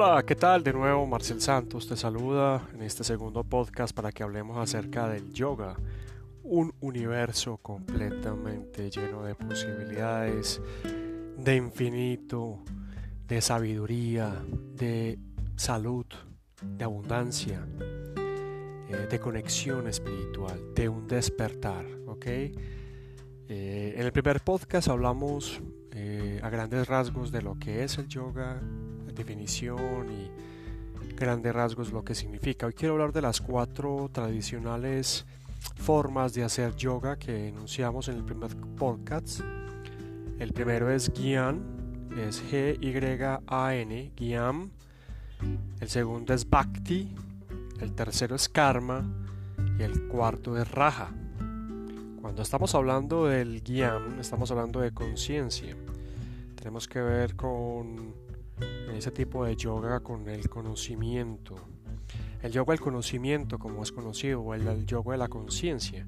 Hola, ¿qué tal? De nuevo Marcel Santos te saluda en este segundo podcast para que hablemos acerca del yoga, un universo completamente lleno de posibilidades, de infinito, de sabiduría, de salud, de abundancia, eh, de conexión espiritual, de un despertar, ¿ok? Eh, en el primer podcast hablamos eh, a grandes rasgos de lo que es el yoga, definición y grandes rasgos lo que significa. Hoy quiero hablar de las cuatro tradicionales formas de hacer yoga que enunciamos en el primer podcast. El primero es Gyan, es G-Y-A-N, Gyan. El segundo es Bhakti, el tercero es Karma y el cuarto es Raja. Cuando estamos hablando del Gyan, estamos hablando de conciencia. Tenemos que ver con ese tipo de yoga con el conocimiento. El yoga del conocimiento, como es conocido, o el, yoga de la conciencia.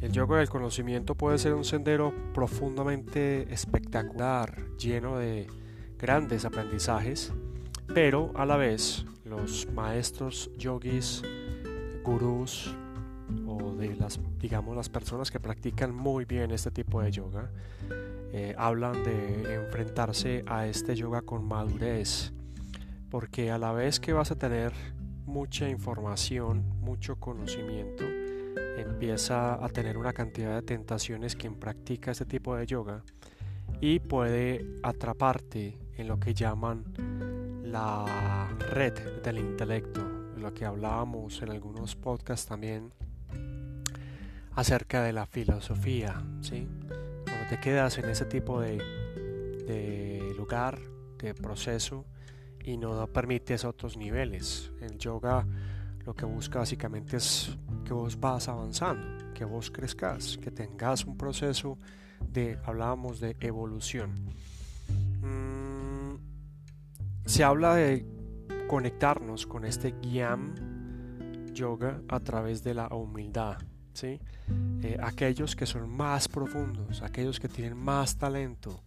El yoga del conocimiento puede ser un sendero profundamente espectacular, lleno de grandes aprendizajes, pero a la vez los maestros yogis, gurús o de las digamos las personas que practican muy bien este tipo de yoga eh, hablan de enfrentarse a este yoga con madurez, porque a la vez que vas a tener mucha información, mucho conocimiento, empieza a tener una cantidad de tentaciones quien practica este tipo de yoga y puede atraparte en lo que llaman la red del intelecto, lo que hablábamos en algunos podcasts también acerca de la filosofía, ¿sí? Te quedas en ese tipo de, lugar, de proceso y no permites otros niveles. El yoga lo que busca básicamente es que vos vas avanzando, que vos crezcas, que tengas un proceso de, hablábamos de evolución. Mm, se habla de conectarnos con este Gyam Yoga a través de la humildad. Eh, aquellos que son más profundos, aquellos que tienen más talento,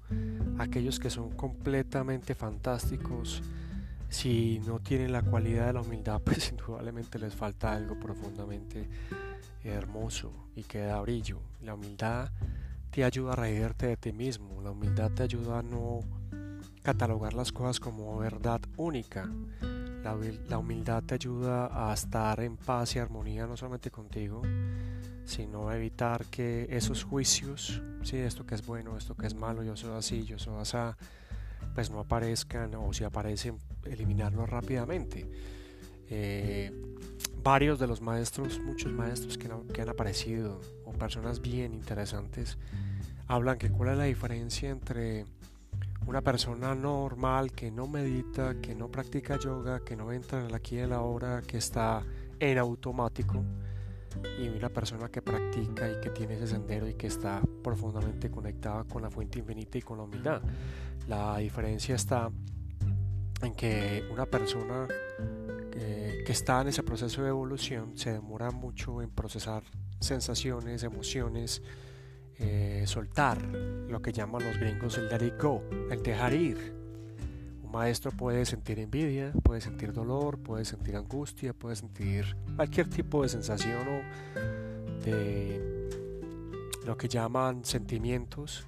aquellos que son completamente fantásticos, si no tienen la cualidad de la humildad, pues indudablemente les falta algo profundamente hermoso y que da brillo. La humildad te ayuda a reírte de ti mismo, la humildad te ayuda a no catalogar las cosas como verdad única. La, la humildad te ayuda a estar en paz y armonía no solamente contigo, sino evitar que esos juicios, ¿sí? esto que es bueno, esto que es malo, yo soy así, yo soy así, pues no aparezcan o si aparecen, eliminarlos rápidamente. Eh, varios de los maestros, muchos maestros que, han aparecido o personas bien interesantes, hablan que cuál es la diferencia entre una persona normal que no medita, que no practica yoga, que no entra en el aquí y la hora, que está en automático, y una persona que practica y que tiene ese sendero y que está profundamente conectada con la fuente infinita y con la humildad. La diferencia está en que una persona que, está en ese proceso de evolución se demora mucho en procesar sensaciones, emociones, eh, soltar lo que llaman los gringos el let it go, el dejar ir maestro puede sentir envidia, puede sentir dolor, puede sentir angustia, puede sentir cualquier tipo de sensación o de lo que llaman sentimientos,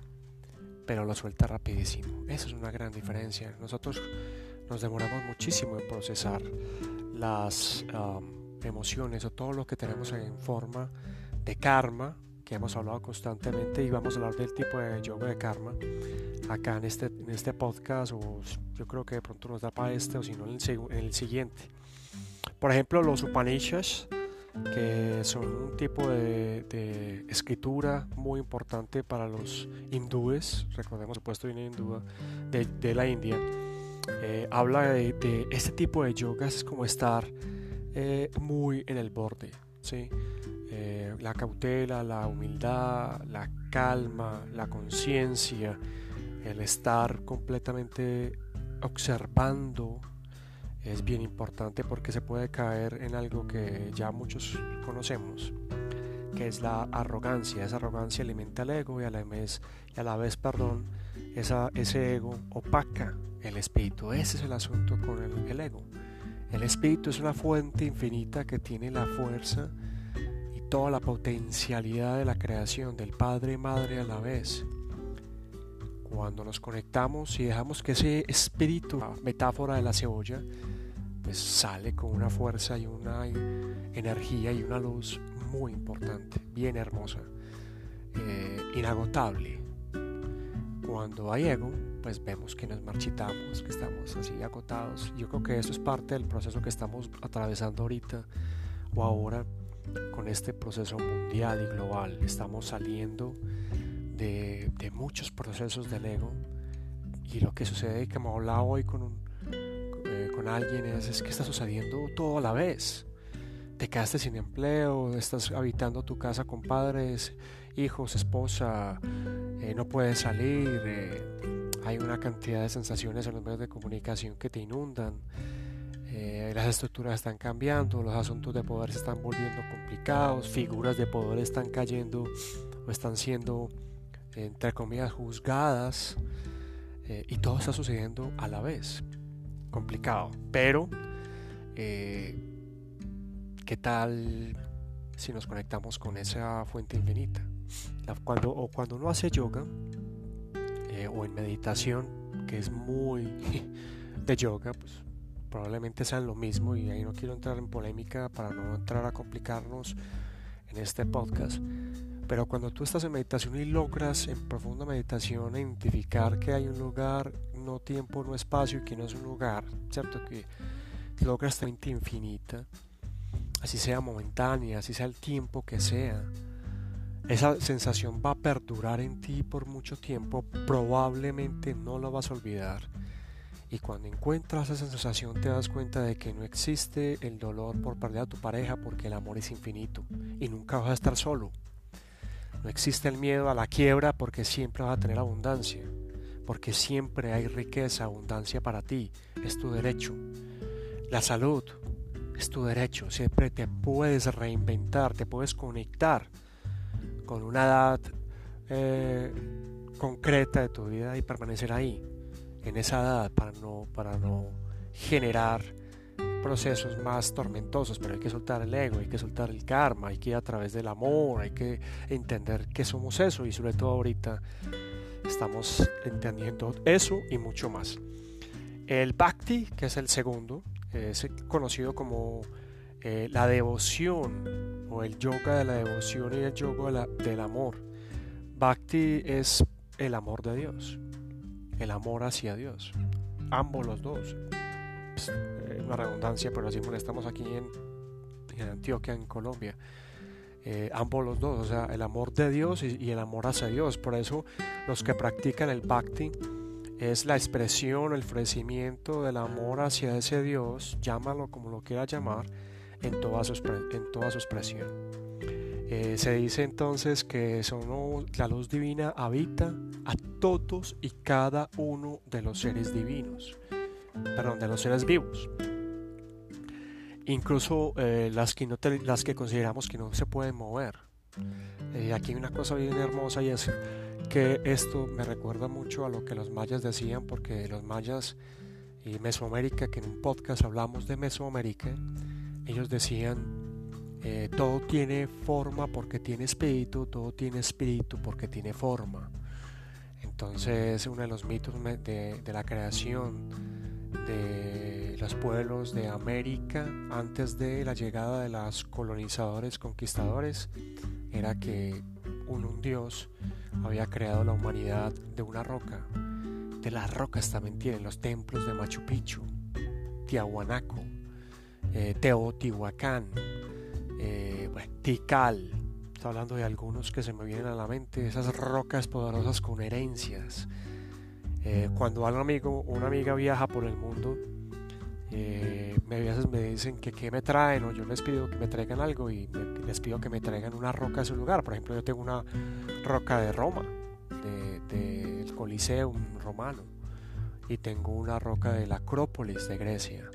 pero lo suelta rapidísimo. Esa es una gran diferencia. Nosotros nos demoramos muchísimo en procesar las emociones o todo lo que tenemos en forma de karma, que hemos hablado constantemente y vamos a hablar del tipo de yoga de karma acá en este, en este podcast o yo creo que de pronto nos da para este o si no en el, siguiente. Por ejemplo, los Upanishads, que son un tipo de, escritura muy importante para los hindúes, recordemos, supuesto viene hindú de, de la India, eh, habla de, este tipo de yogas, como estar eh, muy en el borde, ¿sí? Eh, la cautela, la humildad, la calma, la conciencia, el estar completamente observando es bien importante porque se puede caer en algo que ya muchos conocemos, que es la arrogancia. Esa arrogancia alimenta el ego y a la vez, perdón, ese ego opaca el espíritu. Ese es el asunto con el, el ego. El espíritu es una fuente infinita que tiene la fuerza y toda la potencialidad de la creación del Padre y Madre a la vez. Cuando nos conectamos y dejamos que ese espíritu, metáfora de la cebolla, pues sale con una fuerza y una energía y una luz muy importante, bien hermosa, eh, inagotable. Cuando hay ego, pues vemos que nos marchitamos, que estamos así agotados. Yo creo que eso es parte del proceso que estamos atravesando ahorita o ahora con este proceso mundial y global. Estamos saliendo de, de muchos procesos del ego y lo que sucede, que me hablado hoy con un, con alguien es, es que está sucediendo todo a la vez. Te quedaste sin empleo, estás habitando tu casa con padres, hijos, esposa, eh, no puedes salir, eh, hay una cantidad de sensaciones en los medios de comunicación que te inundan, eh, las estructuras están cambiando, los asuntos de poder se están volviendo complicados, figuras de poder están cayendo o están siendo, entre comillas, juzgadas, y todo está sucediendo a la vez complicado. Pero, eh, ¿qué tal si nos conectamos con esa fuente infinita? cuando, o cuando uno hace yoga eh, o en meditación, que es muy de yoga, pues probablemente sean lo mismo y ahí no quiero entrar en polémica para no entrar a complicarnos en este podcast. Pero cuando tú estás en meditación y logras en profunda meditación identificar que hay un lugar, no tiempo, no espacio y que no es un lugar, ¿cierto? Que logras mente infinita, así sea momentánea, así sea el tiempo que sea, esa sensación va a perdurar en ti por mucho tiempo, probablemente no la vas a olvidar. Y cuando encuentras esa sensación te das cuenta de que no existe el dolor por perder a tu pareja porque el amor es infinito y nunca vas a estar solo. No existe el miedo a la quiebra porque siempre vas a tener abundancia, porque siempre hay riqueza, abundancia para ti, es tu derecho. La salud es tu derecho, siempre te puedes reinventar, te puedes conectar con una edad eh, concreta de tu vida y permanecer ahí, en esa edad, para no, para no generar procesos más tormentosos, pero hay que soltar el ego, hay que soltar el karma, hay que ir a través del amor, hay que entender que somos eso y sobre todo ahorita estamos entendiendo eso y mucho más. El bhakti, que es el segundo, es conocido como eh, la devoción o el yoga de la devoción y el yoga del amor. Bhakti es el amor de Dios, el amor hacia Dios, ambos los dos. Eh, una redundancia, pero así estamos aquí en, Antioquia, en Colombia. Eh, ambos los dos, o sea, el amor de Dios y, el amor hacia Dios. Por eso los que practican el bhakti es la expresión, el ofrecimiento del amor hacia ese Dios, llámalo como lo quieras llamar, en toda su, en toda su expresión. Eh, se dice entonces que son, la luz divina habita a todos y cada uno de los seres divinos perdón, de los seres vivos. Incluso eh, las, que no las que consideramos que no se pueden mover. Eh, aquí hay una cosa bien hermosa y es que esto me recuerda mucho a lo que los mayas decían, porque los mayas y Mesoamérica, que en un podcast hablamos de Mesoamérica, ellos decían, eh, todo tiene forma porque tiene espíritu, todo tiene espíritu porque tiene forma. Entonces, uno de los mitos de, de la creación de los pueblos de América antes de la llegada de los colonizadores conquistadores era que un, dios había creado la humanidad de una roca. De las rocas también tienen los templos de Machu Picchu, Tiahuanaco, eh, Teotihuacán, eh, Tikal. Estoy hablando de algunos que se me vienen a la mente, esas rocas poderosas con herencias eh, cuando un amigo o una amiga viaja por el mundo, eh, me, veces me dicen que qué me traen o yo les pido que me traigan algo y les pido que me traigan una roca de su lugar. Por ejemplo, yo tengo una roca de Roma, del de, Coliseum romano, y tengo una roca de la Acrópolis de Grecia.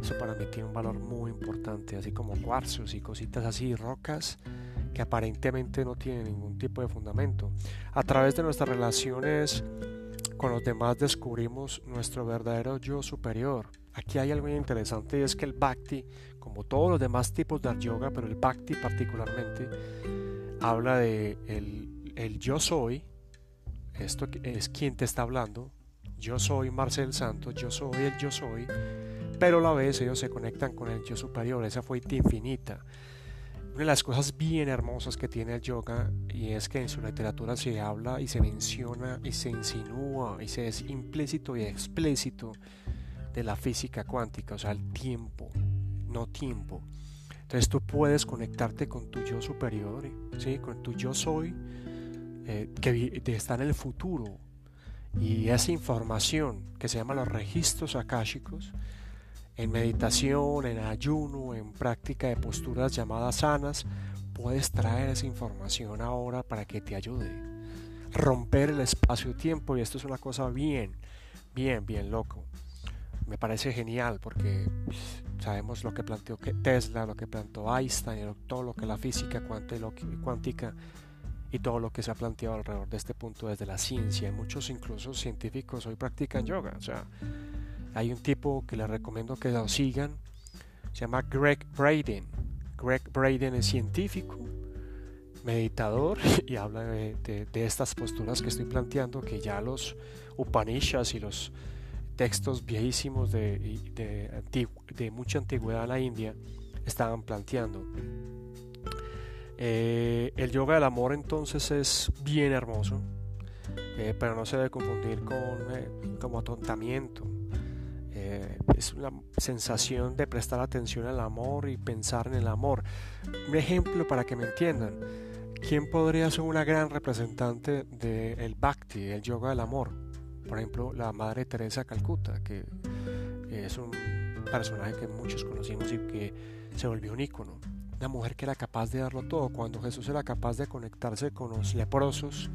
Eso para mí tiene un valor muy importante, así como cuarzos y cositas así, rocas que aparentemente no tienen ningún tipo de fundamento. A través de nuestras relaciones con los demás descubrimos nuestro verdadero yo superior. Aquí hay algo interesante y es que el bhakti, como todos los demás tipos de yoga, pero el bhakti particularmente, habla de el, yo soy, esto es quien te está hablando, yo soy Marcel Santos, yo soy el yo soy, pero a la vez ellos se conectan con el yo superior, esa fuente infinita. Una de las cosas bien hermosas que tiene el yoga y es que en su literatura se habla y se menciona y se insinúa y se es implícito y explícito de la física cuántica, o sea, el tiempo, no tiempo. Entonces tú puedes conectarte con tu yo superior, ¿sí? con tu yo soy, eh, que está en el futuro. Y esa información que se llama los registros akáshicos, en meditación, en ayuno, en práctica de posturas llamadas sanas, puedes traer esa información ahora para que te ayude. Romper el espacio-tiempo, y esto es una cosa bien, bien, bien loco. Me parece genial porque pues, sabemos lo que planteó Tesla, lo que planteó Einstein, todo lo que la física cuántica y todo lo que se ha planteado alrededor de este punto desde la ciencia. Muchos incluso científicos hoy practican yoga. O sea, hay un tipo que les recomiendo que lo sigan, se llama Greg Braden. Greg Braden es científico, meditador y habla de, estas posturas que estoy planteando que ya los Upanishads y los textos viejísimos de, de, mucha antigüedad en la India estaban planteando. Eh, el yoga del amor entonces es bien hermoso, eh, pero no se debe confundir con eh, como atontamiento. Es una sensación de prestar atención al amor y pensar en el amor. Un ejemplo para que me entiendan. ¿Quién podría ser una gran representante del Bhakti, el yoga del amor? Por ejemplo, la Madre Teresa Calcuta, que es un personaje que muchos conocimos y que se volvió un ícono. Una mujer que era capaz de darlo todo. Cuando Jesús era capaz de conectarse con los leprosos,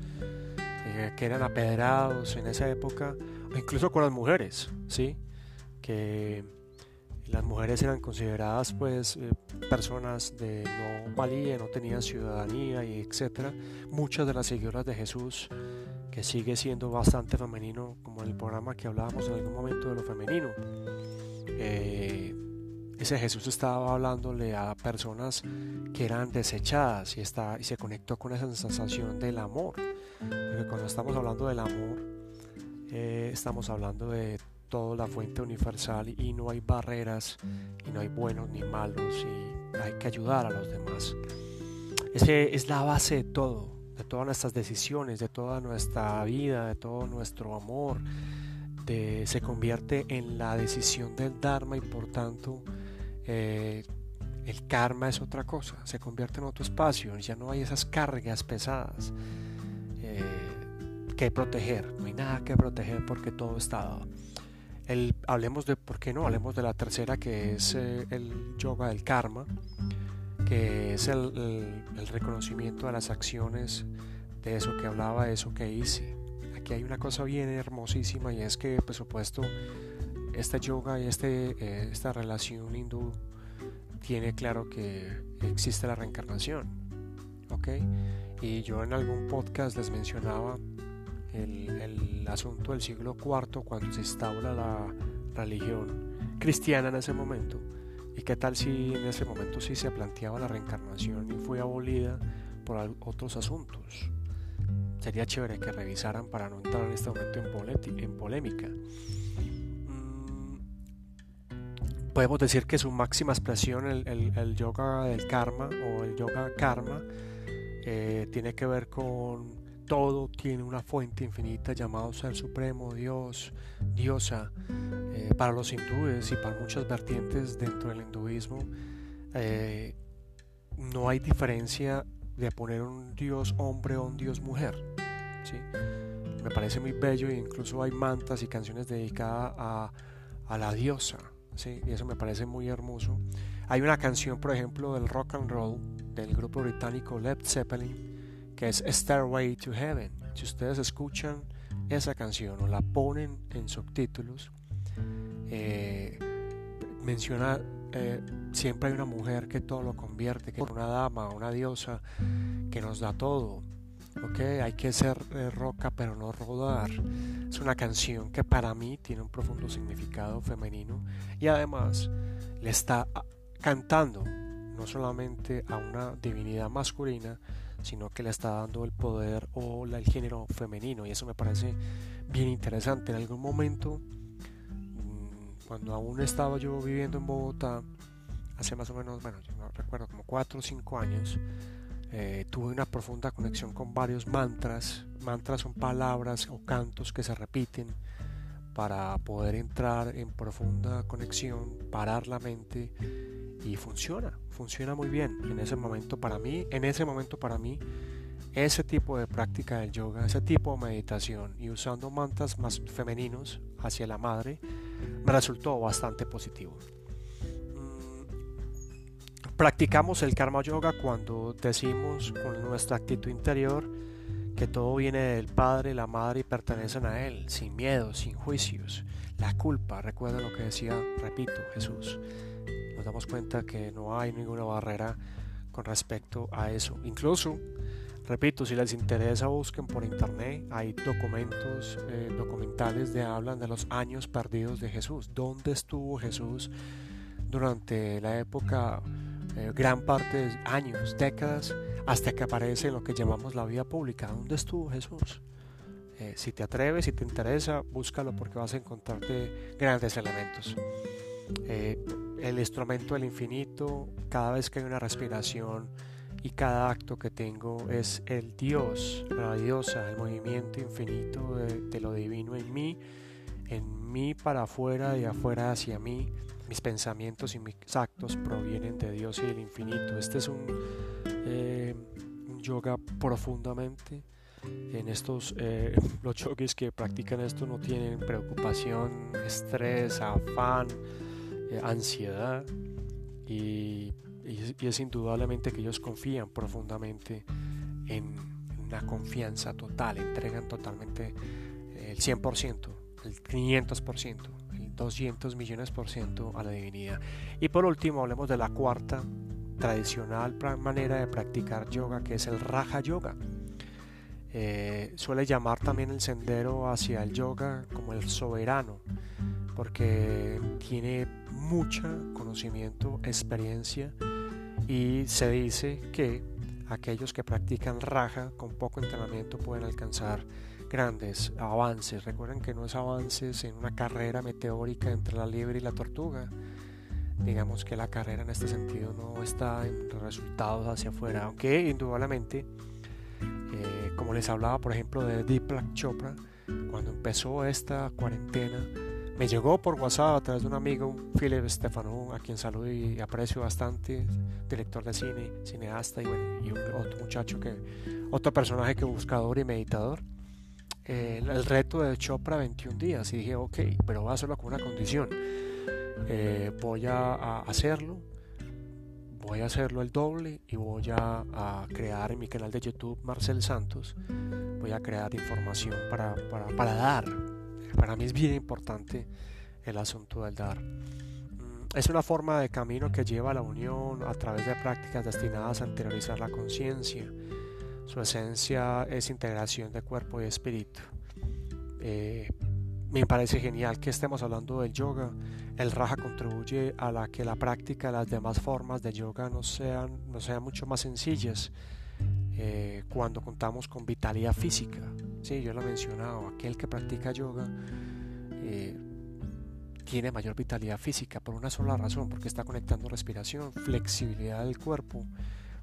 eh, que eran apedrados en esa época, incluso con las mujeres, ¿sí? que las mujeres eran consideradas pues eh, personas de no valía, no tenían ciudadanía y etcétera. Muchas de las seguidoras de Jesús, sigue siendo bastante femenino, como en el programa que hablábamos en algún momento de lo femenino. Eh, ese Jesús estaba hablándole a personas que eran desechadas y, está, y se conectó con esa sensación del amor. Porque cuando estamos hablando del amor, eh, estamos hablando de toda la fuente universal y no hay barreras y no hay buenos ni malos y hay que ayudar a los demás. Ese es la base de todo, de todas nuestras decisiones, de toda nuestra vida, de todo nuestro amor. Se convierte en la decisión del Dharma y por tanto eh, el karma es otra cosa, se convierte en otro espacio, ya no hay esas cargas pesadas eh, que proteger, no hay nada que proteger porque todo está dado hablemos de, ¿por qué no? Hablemos de la tercera que es eh, el yoga del karma, que es el, reconocimiento de las acciones de eso que hablaba, de eso que hice. Aquí hay una cosa bien hermosísima y es que, por supuesto, este yoga y este, eh, esta relación hindú tiene claro que existe la reencarnación. ¿Ok? Y yo en algún podcast les mencionaba el, asunto del siglo IV cuando se instaura la religión cristiana en ese momento. ¿Y qué tal si en ese momento sí se planteaba la reencarnación y fue abolida por otros asuntos? Sería chévere que revisaran para no entrar en este momento en, polémica. Mm, podemos decir que su máxima expresión, el, yoga del karma o el yoga karma, eh, tiene que ver con todo tiene una fuente infinita llamado Ser Supremo, Dios, Diosa. Eh, para los hindúes y para muchas vertientes dentro del hinduismo, eh, no hay diferencia de poner un Dios hombre o un Dios mujer. ¿sí? Me parece muy bello e incluso hay mantas y canciones dedicadas a, a la diosa. ¿sí? Y eso me parece muy hermoso. Hay una canción, por ejemplo, del rock and roll del grupo británico Led Zeppelin que es Starway to Heaven. Si ustedes escuchan esa canción o la ponen en subtítulos, eh, menciona eh, siempre hay una mujer que todo lo convierte, que es una dama, una diosa que nos da todo. ¿ok? Hay que ser eh, roca pero no rodar. Es una canción que para mí tiene un profundo significado femenino y además le está cantando no solamente a una divinidad masculina, sino que le está dando el poder o el género femenino y eso me parece bien interesante. En algún momento, mm, cuando aún estaba yo viviendo en Bogotá, hace más o menos, bueno, yo no recuerdo, como 4 o 5 años, eh, tuve una profunda conexión con varios mantras. Mantras son palabras o cantos que se repiten para poder entrar en profunda conexión, parar la mente y funciona, funciona muy bien. En ese momento para mí, en ese momento para mí, ese tipo de práctica del yoga, ese tipo de meditación y usando mantras más femeninos hacia la madre, me resultó bastante positivo. Practicamos el karma yoga cuando decimos con nuestra actitud interior que todo viene del Padre, la Madre y pertenecen a Él, sin miedo, sin juicios. La culpa, recuerda lo que decía, repito, Jesús. Nos damos cuenta que no hay ninguna barrera con respecto a eso. Incluso, repito, si les interesa, busquen por internet. Hay documentos, eh, documentales de hablan de los años perdidos de Jesús. ¿Dónde estuvo Jesús durante la época? Eh, gran parte de años, décadas, hasta que aparece lo que llamamos la vida pública. ¿Dónde estuvo Jesús? Eh, si te atreves, si te interesa, búscalo porque vas a encontrarte grandes elementos. El instrumento del infinito, cada vez que hay una respiración y cada acto que tengo es el Dios, la diosa, el movimiento infinito de, de lo divino en mí, en mí para afuera y afuera hacia mí mis pensamientos y mis actos provienen de Dios y del infinito. Este es un, eh, yoga profundamente. En estos, eh, los yogis que practican esto no tienen preocupación, estrés, afán, eh, ansiedad. Y, y, es indudablemente que ellos confían profundamente en una confianza total, entregan totalmente el 100%, el 500%. 200 millones por ciento a la divinidad. Y por último, hablemos de la cuarta tradicional manera de practicar yoga, que es el Raja Yoga. Eh, suele llamar también el sendero hacia el yoga como el soberano, porque tiene mucha conocimiento, experiencia y se dice que aquellos que practican raja con poco entrenamiento pueden alcanzar grandes avances. Recuerden que no es avances en una carrera meteórica entre la liebre y la tortuga. Digamos que la carrera en este sentido no está en resultados hacia afuera, aunque indudablemente, eh, como les hablaba por ejemplo de Deepak Chopra, cuando empezó esta cuarentena, me llegó por WhatsApp a través de un amigo, Philip Stefano, a quien saludo y aprecio bastante, director de cine, cineasta y, bueno, y otro muchacho que, otro personaje que buscador y meditador el reto de Chopra 21 días y dije, ok, pero voy a hacerlo con una condición. Eh, voy a, hacerlo, voy a hacerlo el doble y voy a, crear en mi canal de YouTube Marcel Santos, voy a crear información para, para, para dar. Para mí es bien importante el asunto del dar. Mm, es una forma de camino que lleva a la unión a través de prácticas destinadas a interiorizar la conciencia su esencia es integración de cuerpo y espíritu. Eh, me parece genial que estemos hablando del yoga. El raja contribuye a la que la práctica de las demás formas de yoga no sean, no sean mucho más sencillas eh, cuando contamos con vitalidad física. Sí, yo lo he mencionado, aquel que practica yoga eh, tiene mayor vitalidad física por una sola razón, porque está conectando respiración, flexibilidad del cuerpo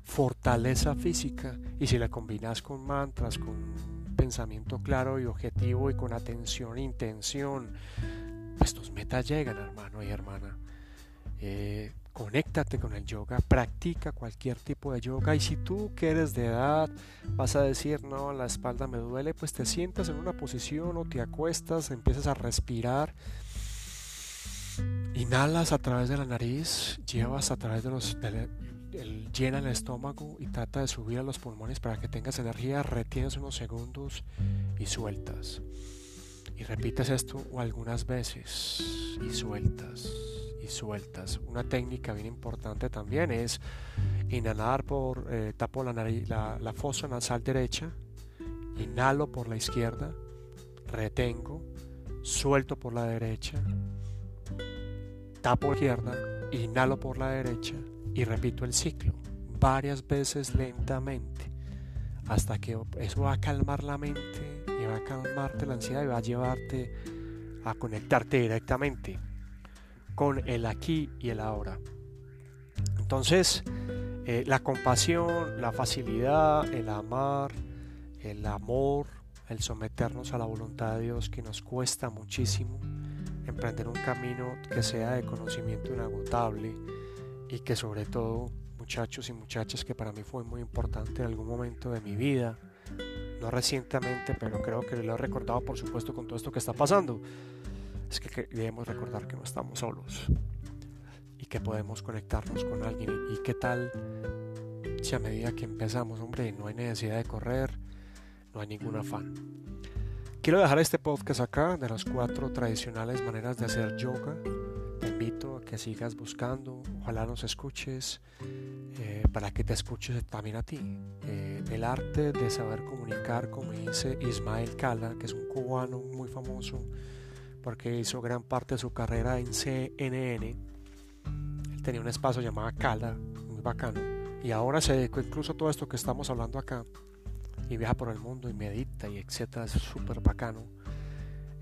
fortaleza física y si la combinas con mantras, con pensamiento claro y objetivo y con atención e intención, pues tus metas llegan, hermano y hermana. Eh, conéctate con el yoga, practica cualquier tipo de yoga y si tú que eres de edad vas a decir no, la espalda me duele, pues te sientas en una posición o te acuestas, empiezas a respirar, inhalas a través de la nariz, llevas a través de los, llena el estómago y trata de subir a los pulmones para que tengas energía, retienes unos segundos y sueltas. Y repites esto algunas veces y sueltas sueltas. Una técnica bien importante también es inhalar por, eh, tapo la, nariz, la, fosa nasal derecha, Inhalo por la izquierda, retengo, suelto por la derecha, tapo la izquierda, inhalo por la derecha y repito el ciclo varias veces lentamente hasta que eso va a calmar la mente y va a calmarte la ansiedad y va a llevarte a conectarte directamente con el aquí y el ahora. Entonces, eh, la compasión, la facilidad, el amar, el amor, el someternos a la voluntad de Dios que nos cuesta muchísimo, emprender un camino que sea de conocimiento inagotable y que sobre todo muchachos y muchachas que para mí fue muy importante en algún momento de mi vida, no recientemente, pero creo que lo he recordado por supuesto con todo esto que está pasando, es que debemos recordar que no estamos solos y que podemos conectarnos con alguien y qué tal si a medida que empezamos, hombre, no hay necesidad de correr, no hay ningún afán. Quiero dejar este podcast acá de las cuatro tradicionales maneras de hacer yoga. Te invito a que sigas buscando, ojalá nos escuches, eh, para que te escuches también a ti. Eh, el arte de saber comunicar, como dice Ismael Cala, que es un cubano muy famoso, porque hizo gran parte de su carrera en CNN. Él tenía un espacio llamado Cala, muy bacano, y ahora se dedicó incluso a todo esto que estamos hablando acá y viaja por el mundo y medita y etcétera, es súper bacano.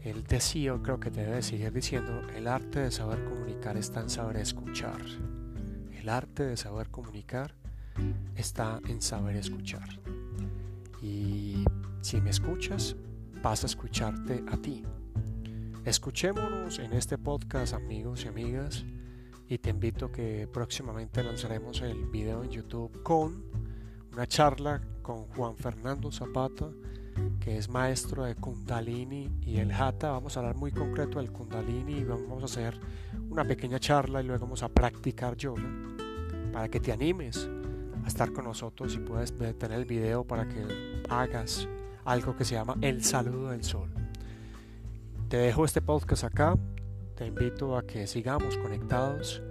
Él decía, creo que te debe seguir diciendo, el arte de saber comunicar está en saber escuchar. El arte de saber comunicar está en saber escuchar. Y si me escuchas, vas a escucharte a ti. Escuchémonos en este podcast, amigos y amigas, y te invito que próximamente lanzaremos el video en YouTube con una charla con Juan Fernando Zapata, que es maestro de Kundalini y el Hatha. Vamos a hablar muy concreto del Kundalini y vamos a hacer una pequeña charla y luego vamos a practicar yoga para que te animes a estar con nosotros y puedes tener el video para que hagas algo que se llama el saludo del sol. Te dejo este podcast acá. Te invito a que sigamos conectados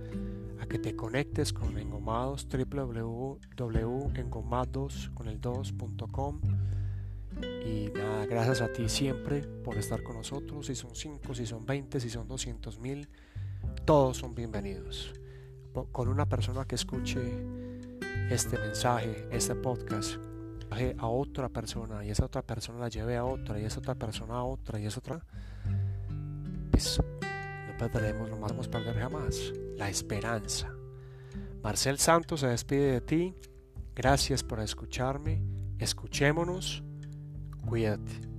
que te conectes con Engomados, www.engomados con el 2.com. Y nada, gracias a ti siempre por estar con nosotros. Si son 5, si son 20, si son 200 mil, todos son bienvenidos. Con una persona que escuche este mensaje, este podcast, a otra persona y esa otra persona la lleve a otra y esa otra persona a otra y esa otra, pues no perderemos, no vamos a perder jamás la esperanza. Marcel Santos se despide de ti. Gracias por escucharme. Escuchémonos. Cuídate.